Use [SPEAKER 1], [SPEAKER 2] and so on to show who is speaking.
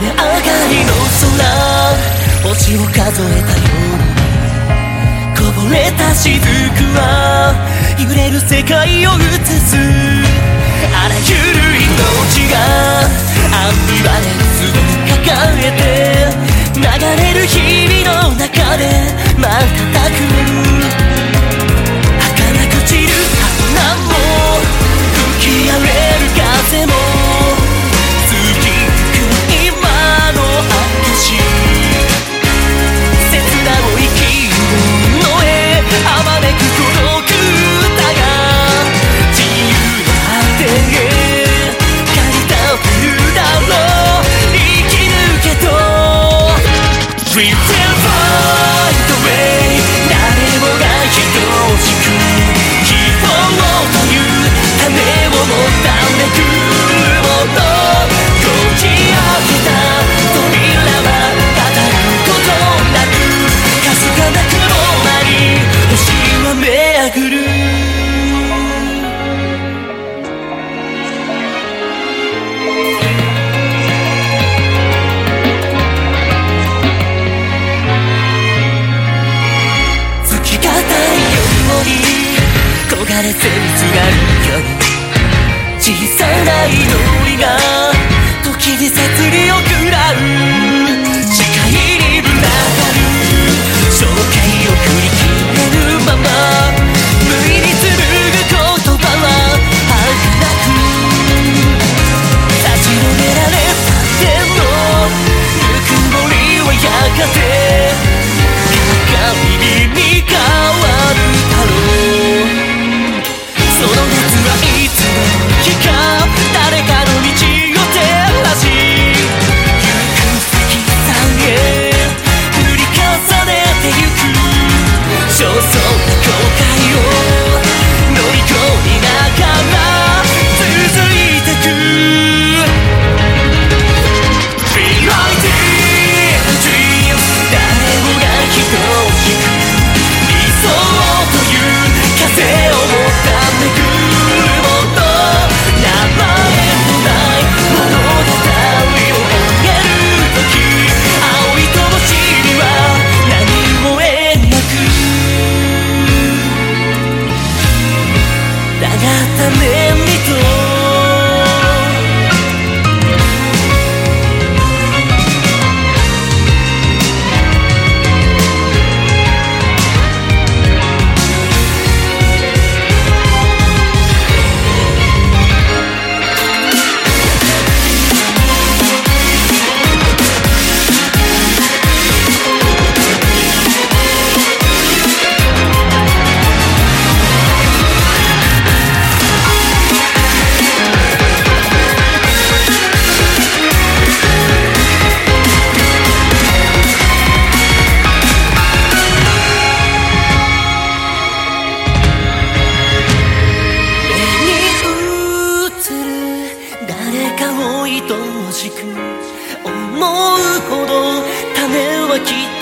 [SPEAKER 1] 雨上がりの空星を数えたようにこぼれた雫は揺れる世界を映すあらゆる命がアンビバレンスを抱えて流れる日々の中でまた切ないよ小さな祈りが時に切りを食らう視界にぶながる情景を振り切れるまま無意に紡ぐ言葉は儚く差し伸べられた手のぬくもりはやがて aqui